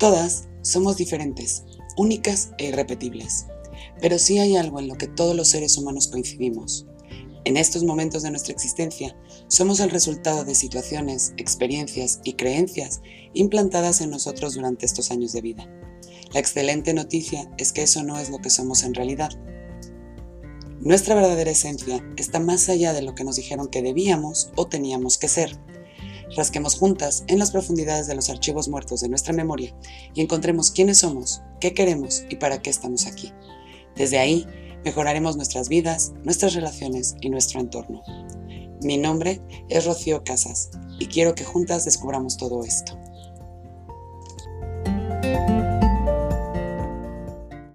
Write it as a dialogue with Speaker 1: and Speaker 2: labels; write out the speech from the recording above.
Speaker 1: Todas somos diferentes, únicas e irrepetibles, pero sí hay algo en lo que todos los seres humanos coincidimos. En estos momentos de nuestra existencia, somos el resultado de situaciones, experiencias y creencias implantadas en nosotros durante estos años de vida. La excelente noticia es que eso no es lo que somos en realidad. Nuestra verdadera esencia está más allá de lo que nos dijeron que debíamos o teníamos que ser. Rasquemos juntas en las profundidades de los archivos muertos de nuestra memoria y encontremos quiénes somos, qué queremos y para qué estamos aquí. Desde ahí, mejoraremos nuestras vidas, nuestras relaciones y nuestro entorno. Mi nombre es Rocío Casas y quiero que juntas descubramos todo esto.